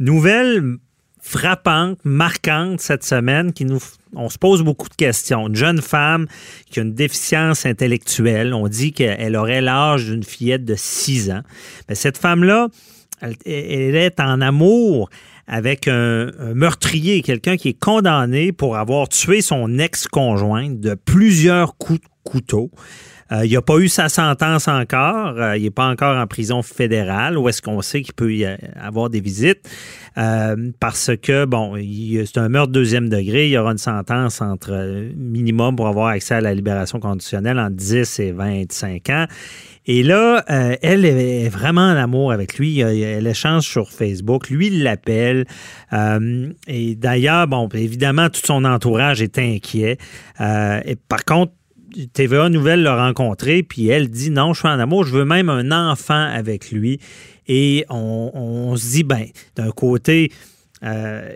Nouvelle frappante, marquante cette semaine qui nous on se pose beaucoup de questions. Une jeune femme qui a une déficience intellectuelle, on dit qu'elle aurait l'âge d'une fillette de 6 ans. Cette femme-là, elle, est en amour avec un, meurtrier, quelqu'un qui est condamné pour avoir tué son ex-conjointe de plusieurs coups de couteau. Euh, il n'a pas eu sa sentence encore. Euh, il n'est pas encore en prison fédérale où est-ce qu'on sait qu'il peut y avoir des visites? Euh, parce que, bon, c'est un meurtre deuxième degré. Il y aura une sentence entre minimum pour avoir accès à la libération conditionnelle en 10 et 25 ans. Et là, elle est vraiment en amour avec lui. Elle échange sur Facebook. Lui, il l'appelle. et d'ailleurs, bon, évidemment, tout son entourage est inquiet. et par contre, TVA Nouvelle l'a rencontré, puis elle dit non, je suis en amour, je veux même un enfant avec lui. Et on, se dit, ben, d'un côté, euh,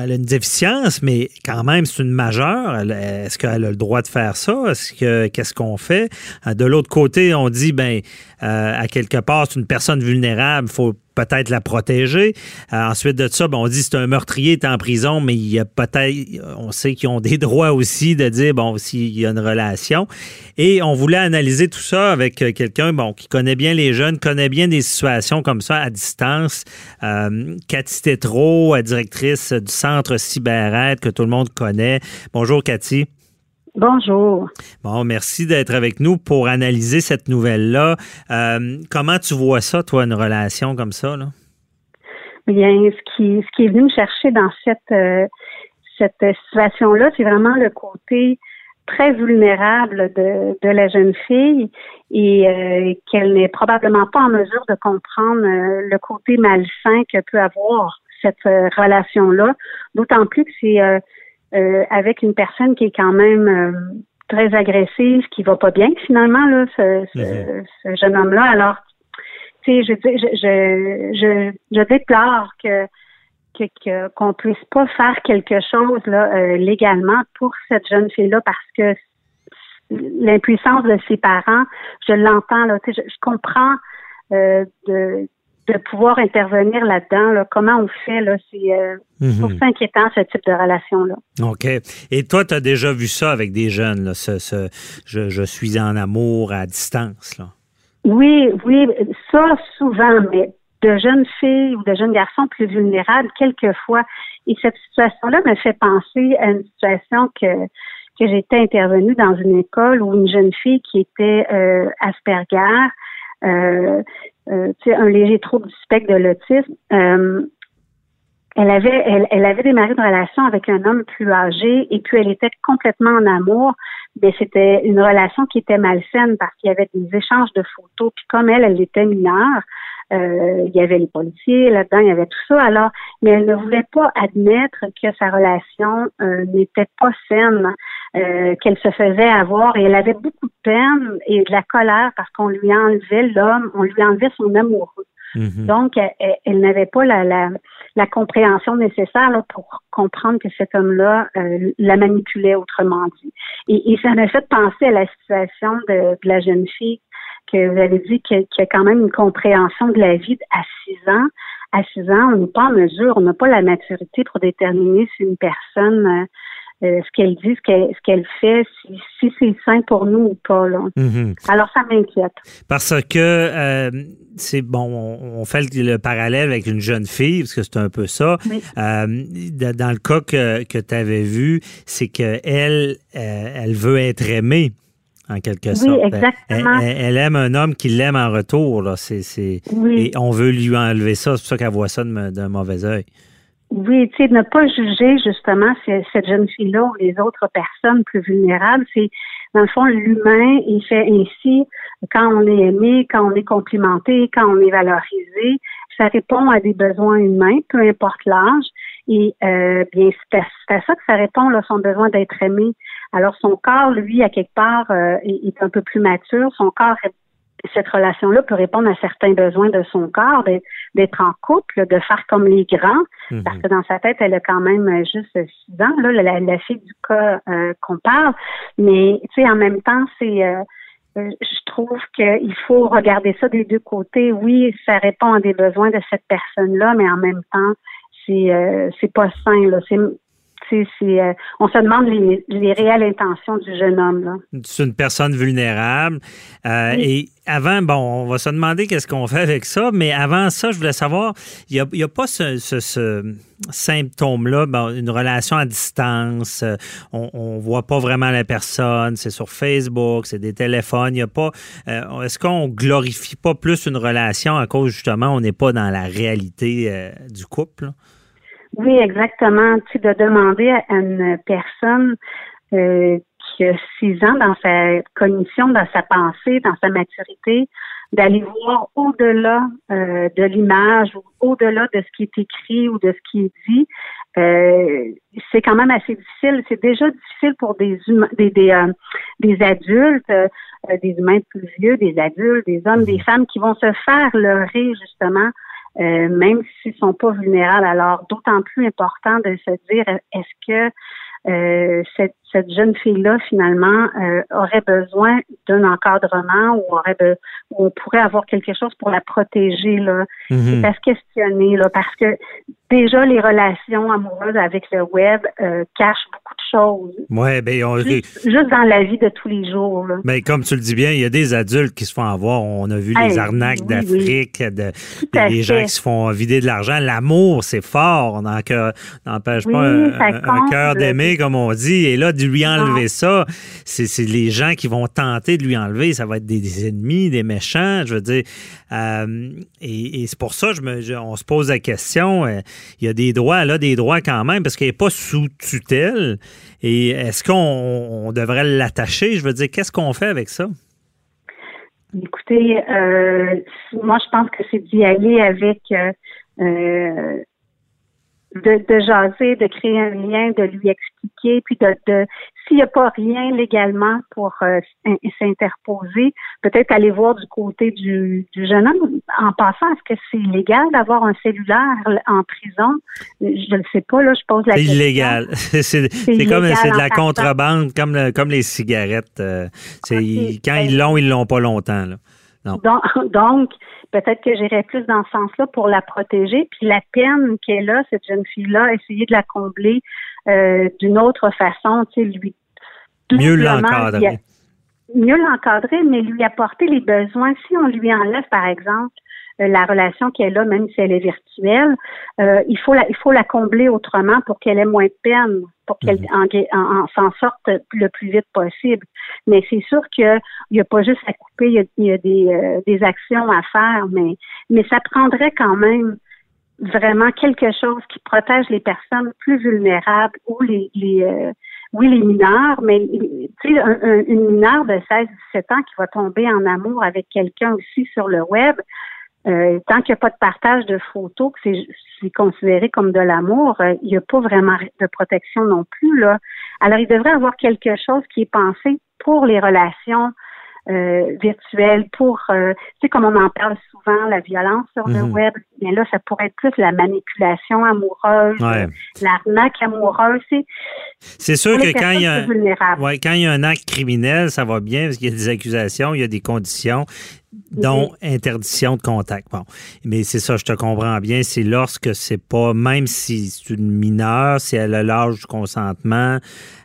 elle a une déficience, mais quand même, c'est une majeure. Est-ce qu'elle a le droit de faire ça? Est-ce que qu'est-ce qu'on fait? Euh, de l'autre côté, on dit, ben, euh, à quelque part, c'est une personne vulnérable, faut peut-être la protéger. Euh, ensuite de ça, ben, on dit c'est un meurtrier est en prison, mais il y a peut-être, on sait qu'ils ont des droits aussi de dire bon s'il y a une relation. Et on voulait analyser tout ça avec euh, quelqu'un bon qui connaît bien les jeunes, connaît bien des situations comme ça à distance. Euh, Cathy Tétrault, directrice du centre CyberAide que tout le monde connaît. Bonjour Cathy. Bonjour. Bon, merci d'être avec nous pour analyser cette nouvelle-là. Euh, comment tu vois ça, toi, une relation comme ça? Là? Bien, ce qui, ce qui est venu me chercher dans cette, euh, cette situation-là, c'est vraiment le côté très vulnérable de, de la jeune fille et euh, qu'elle n'est probablement pas en mesure de comprendre le côté malsain que peut avoir cette relation-là, d'autant plus que c'est euh, avec une personne qui est quand même euh, très agressive, qui va pas bien finalement là, ce, ce, mhm. jeune homme-là. Alors, tu sais, je, je, je, je, déplore que qu'on puisse pas faire quelque chose là euh, légalement pour cette jeune fille-là parce que l'impuissance de ses parents, je l'entends là, je, je comprends de de pouvoir intervenir là-dedans. Comment on fait? Là, c'est euh, mhm. inquiétant, ce type de relation-là. OK. Et toi, tu as déjà vu ça avec des jeunes, là, ce, ce je, suis en amour à distance. Là? Oui, oui, ça souvent, mais de jeunes filles ou de jeunes garçons plus vulnérables, quelquefois. Et cette situation-là me fait penser à une situation que que j'étais intervenue dans une école où une jeune fille qui était euh, Asperger, euh, euh, un léger trouble du spectre de l'autisme. Euh, elle avait, elle, elle, avait démarré une relation avec un homme plus âgé et puis elle était complètement en amour. Mais c'était une relation qui était malsaine parce qu'il y avait des échanges de photos. Puis comme elle, elle était mineure, euh, il y avait les policiers là-dedans, il y avait tout ça. Alors, mais elle ne voulait pas admettre que sa relation euh, n'était pas saine, euh, qu'elle se faisait avoir et elle avait beaucoup de peine et de la colère parce qu'on lui enlevait l'homme, on lui enlevait son amoureux. Mhm. Donc, elle, n'avait pas la, la, la, compréhension nécessaire pour comprendre que cet homme-là la manipulait, autrement dit. Et, et ça m'a fait penser à la situation de, de la jeune fille que vous avez dit qu'il y, a quand même une compréhension de la vie à 6 ans. À 6 ans, on n'est pas en mesure, on n'a pas la maturité pour déterminer si une personne, euh, euh, ce qu'elle dit, ce qu'elle fait, si, c'est sain pour nous ou pas. Mm-hmm. Alors, ça m'inquiète. Parce que euh, c'est bon, on, fait le, parallèle avec une jeune fille, parce que c'est un peu ça. dans le cas que, que tu avais vu, c'est qu'elle, elle veut être aimée en quelque sorte. Oui, exactement. Elle, aime un homme qui l'aime en retour. Là. Et on veut lui enlever ça. C'est pour ça qu'elle voit ça d'un mauvais œil. Oui, tu sais, ne pas juger justement cette jeune fille-là ou les autres personnes plus vulnérables. C'est, dans le fond, l'humain, il fait ainsi quand on est aimé, quand on est complimenté, quand on est valorisé. Ça répond à des besoins humains, peu importe l'âge. Et euh, bien, c'est à, ça que ça répond, là, son besoin d'être aimé. Alors, son corps, lui, à quelque part, euh, est, un peu plus mature. Son corps, cette relation-là peut répondre à certains besoins de son corps, d'être en couple, de faire comme les grands, mhm. parce que dans sa tête, elle a quand même juste six ans, là, la, fille du cas euh, qu'on parle. Mais, tu sais, en même temps, c'est... Euh, je trouve qu'il faut regarder ça des deux côtés. Oui, ça répond à des besoins de cette personne-là, mais en même temps, c'est c'est pas sain là. C'est euh, on se demande les, réelles intentions du jeune homme. C'est une personne vulnérable. Euh, et avant, bon, on va se demander qu'est-ce qu'on fait avec ça, mais avant ça, je voulais savoir, il n'y a, pas ce, symptôme-là, une relation à distance, euh, on ne voit pas vraiment la personne, c'est sur Facebook, c'est des téléphones, il n'y a pas... Est-ce qu'on glorifie pas plus une relation à cause, justement, on n'est pas dans la réalité du couple? Oui, exactement. Tu de demander à une personne euh, qui a six ans dans sa cognition, dans sa pensée, dans sa maturité, d'aller voir au-delà euh, de l'image ou au-delà de ce qui est écrit ou de ce qui est dit, euh, c'est quand même assez difficile. C'est déjà difficile pour des des des, euh, des adultes, euh, des humains plus vieux, des adultes, des hommes, des femmes qui vont se faire leurrer justement euh, même s'ils sont pas vulnérables. Alors, d'autant plus important de se dire, est-ce que euh, cette, cette, jeune fille-là, finalement, euh, aurait besoin d'un encadrement ou aurait ou on pourrait avoir quelque chose pour la protéger, là? Mm se questionner, là, parce que déjà, les relations amoureuses avec le web euh, cachent beaucoup de choses. Ouais, ben, on... juste, dans la vie de tous les jours. Là. Ben, comme tu le dis bien, il y a des adultes qui se font avoir. On a vu les arnaques d'Afrique, de, des gens qui se font vider de l'argent. L'amour, c'est fort. On n'empêche pas un, cœur d'aimer, comme on dit. Et là, de lui enlever ça, c'est les gens qui vont tenter de lui enlever. Ça va être des, ennemis, des méchants. Je veux dire, euh, et, c'est pour ça, je me, on se pose la question. Euh, il y a des droits, là, des droits quand même, parce qu'elle n'est pas sous tutelle. Et est-ce qu'on devrait l'attacher? Je veux dire, qu'est-ce qu'on fait avec ça? Écoutez, euh, moi, je pense que c'est d'y aller avec euh, euh, de, de jaser, de créer un lien, de lui expliquer, puis de, de s'il n'y a pas rien légalement pour euh, s'interposer, peut-être aller voir du côté du, du, jeune homme. En passant, est-ce que c'est illégal d'avoir un cellulaire en prison? Je ne sais pas, là, je pose la question. C'est illégal. c'est comme c'est de la contrebande, comme, comme les cigarettes. Euh, c'est quand ils l'ont, ils l'ont pas longtemps. Là. Donc, peut-être que j'irais plus dans ce sens-là pour la protéger. Puis la peine qu'elle a, cette jeune fille-là, essayer de la combler euh, d'une autre façon, tu sais, lui. Mieux l'encadrer. Mieux l'encadrer, mais lui apporter les besoins. Si on lui enlève, par exemple, la relation qu'elle a, même si elle est virtuelle, euh, il faut la, il faut la combler autrement pour qu'elle ait moins de peine, pour qu'elle mhm. en, s'en sorte le plus vite possible. Mais c'est sûr qu'il n'y a pas juste à couper, il y a, il y a des, euh, des actions à faire, mais, mais ça prendrait quand même vraiment quelque chose qui protège les personnes plus vulnérables ou les, les oui, les mineurs, mais tu sais, une mineure de 16-17 ans qui va tomber en amour avec quelqu'un aussi sur le web, euh, tant qu'il n'y a pas de partage de photos, que c'est considéré comme de l'amour, euh, il n'y a pas vraiment de protection non plus. Là. Alors, il devrait avoir quelque chose qui est pensé pour les relations euh, virtuelles, pour, tu sais, comme on en parle souvent, la violence sur le mhm. web, bien là, ça pourrait être plus la manipulation amoureuse, l'arnaque amoureuse. C'est sûr que quand il, y a, ouais, quand il y a un acte criminel, ça va bien parce qu'il y a des accusations, il y a des conditions dont interdiction de contact. Bon, mais c'est ça, je te comprends bien. C'est lorsque c'est pas, même si c'est une mineure, si elle a l'âge du consentement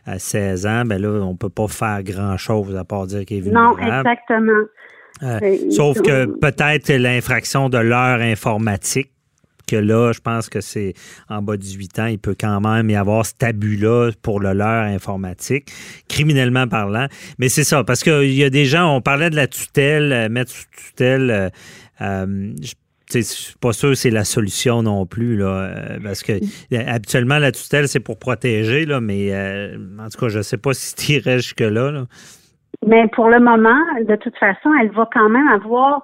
à 16 ans, ben là, on peut pas faire grand-chose à part dire qu'elle est vulnérable. Non, exactement. Euh, sauf que peut-être l'infraction de l'heure informatique que là, je pense que c'est en bas de 18 ans, il peut quand même y avoir cet abus-là pour le leur informatique, criminellement parlant. Mais c'est ça, parce qu'il y a des gens, on parlait de la tutelle, euh, mettre sous tutelle, euh, euh je suis pas sûr que c'est la solution non plus, là, euh, parce que habituellement, la tutelle, c'est pour protéger, là, mais en tout cas, je ne sais pas si tu irais jusque-là. Là. Mais pour le moment, de toute façon, elle va quand même avoir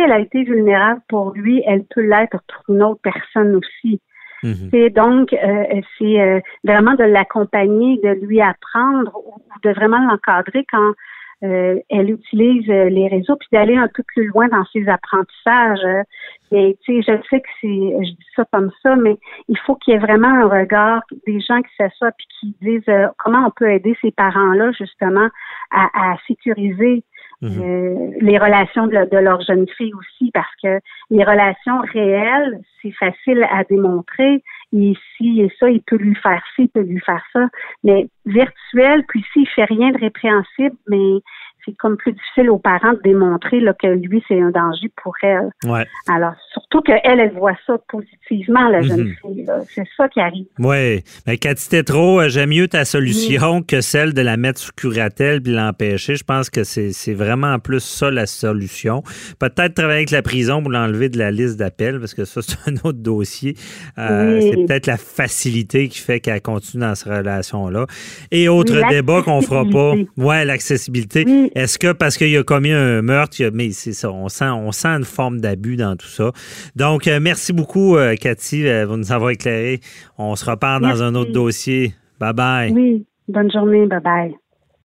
elle a été vulnérable pour lui, elle peut l'être pour une autre personne aussi. Mhm. C'est donc euh, c'est euh, vraiment de l'accompagner, de lui apprendre ou de vraiment l'encadrer quand euh, elle utilise les réseaux, puis d'aller un peu plus loin dans ses apprentissages. Et tu sais, je sais que c'est, je dis ça comme ça, mais il faut qu'il y ait vraiment un regard des gens qui s'assoient puis qui disent comment on peut aider ces parents-là justement à, à sécuriser Mhm. Euh, les relations de, leur jeune fille aussi, parce que les relations réelles, c'est facile à démontrer et si et ça, il peut lui faire ci, il peut lui faire ça. Mais virtuel, puis s'il fait rien de répréhensible, mais c'est comme plus difficile aux parents de démontrer là, que lui, c'est un danger pour elle. Ouais. Alors, surtout qu'elle, elle voit ça positivement, la jeune Mhm. fille. C'est ça qui arrive. Oui. Mais Cathy Tétrault, euh, j'aime mieux ta solution que celle de la mettre sous curatelle puis l'empêcher. Je pense que c'est vraiment plus ça la solution. Peut-être travailler avec la prison pour l'enlever de la liste d'appels, parce que ça, c'est un autre dossier. Euh, Oui. C'est peut-être la facilité qui fait qu'elle continue dans cette relation-là. Et autre Oui, débat qu'on fera pas. l'accessibilité. Ouais, l'accessibilité. Oui. Est-ce que parce qu'il a commis un meurtre, mais c'est ça, on sent, on sent une forme d'abus dans tout ça. Donc, euh, merci beaucoup, euh, Cathy, euh, vous nous avoir éclairé. On se repart dans un autre dossier. Bye bye. Oui. Bonne journée. Bye bye.